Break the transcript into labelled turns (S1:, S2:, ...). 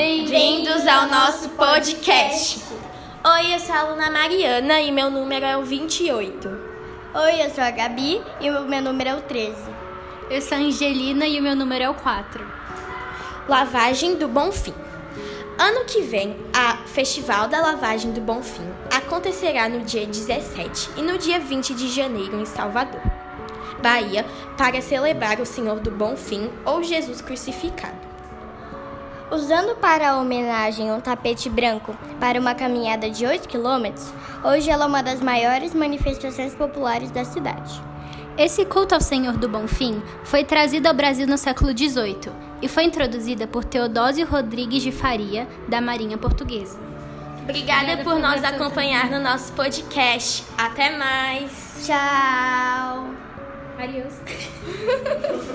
S1: Bem-vindos ao nosso podcast. Oi, eu sou a aluna Mariana e meu número é o 28.
S2: Oi, eu sou a Gabi e o meu número é o 13.
S3: Eu sou a Angelina e o meu número é o 4.
S1: Lavagem do Bonfim. Ano que vem, a Festival da Lavagem do Bonfim acontecerá no dia 17 e no dia 20 de janeiro em Salvador, Bahia, para celebrar o Senhor do Bonfim ou Jesus crucificado.
S2: Usando para a homenagem um tapete branco para uma caminhada de 8 quilômetros, hoje ela é uma das maiores manifestações populares da cidade.
S3: Esse culto ao Senhor do Bonfim foi trazido ao Brasil no século XVIII e foi introduzida por Teodósio Rodrigues de Faria, da Marinha Portuguesa.
S1: Obrigada, Obrigada por, por nos acompanhar no nosso podcast. Até mais.
S2: Tchau.
S3: Adiós.